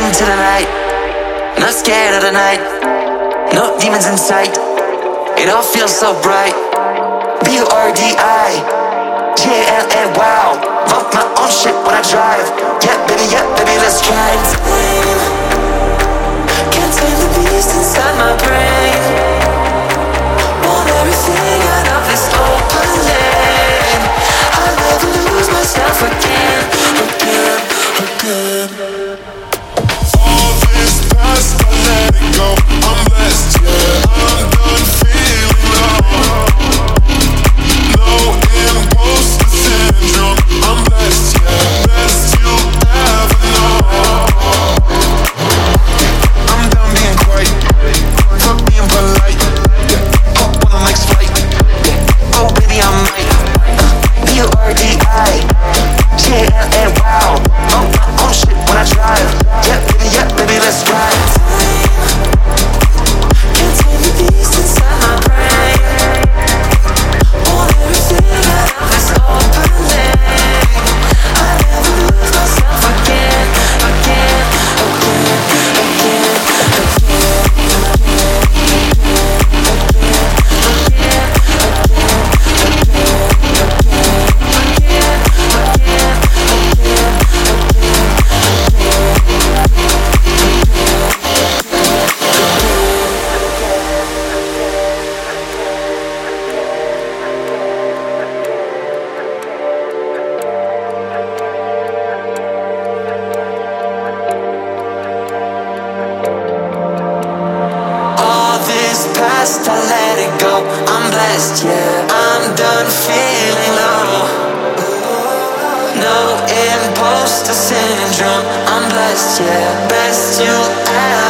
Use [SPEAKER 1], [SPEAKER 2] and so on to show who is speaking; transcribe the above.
[SPEAKER 1] into the night. Not scared of the night. No demons in sight. It all feels so bright. B U R D I. A L A. Wow. Bump my own shit when I drive. Yeah, baby, yeah, baby, let's try. Can't tame the beast inside my brain.
[SPEAKER 2] I'm yeah. I'm done feeling low. No imposter syndrome. I'm blessed, yeah. Best you ever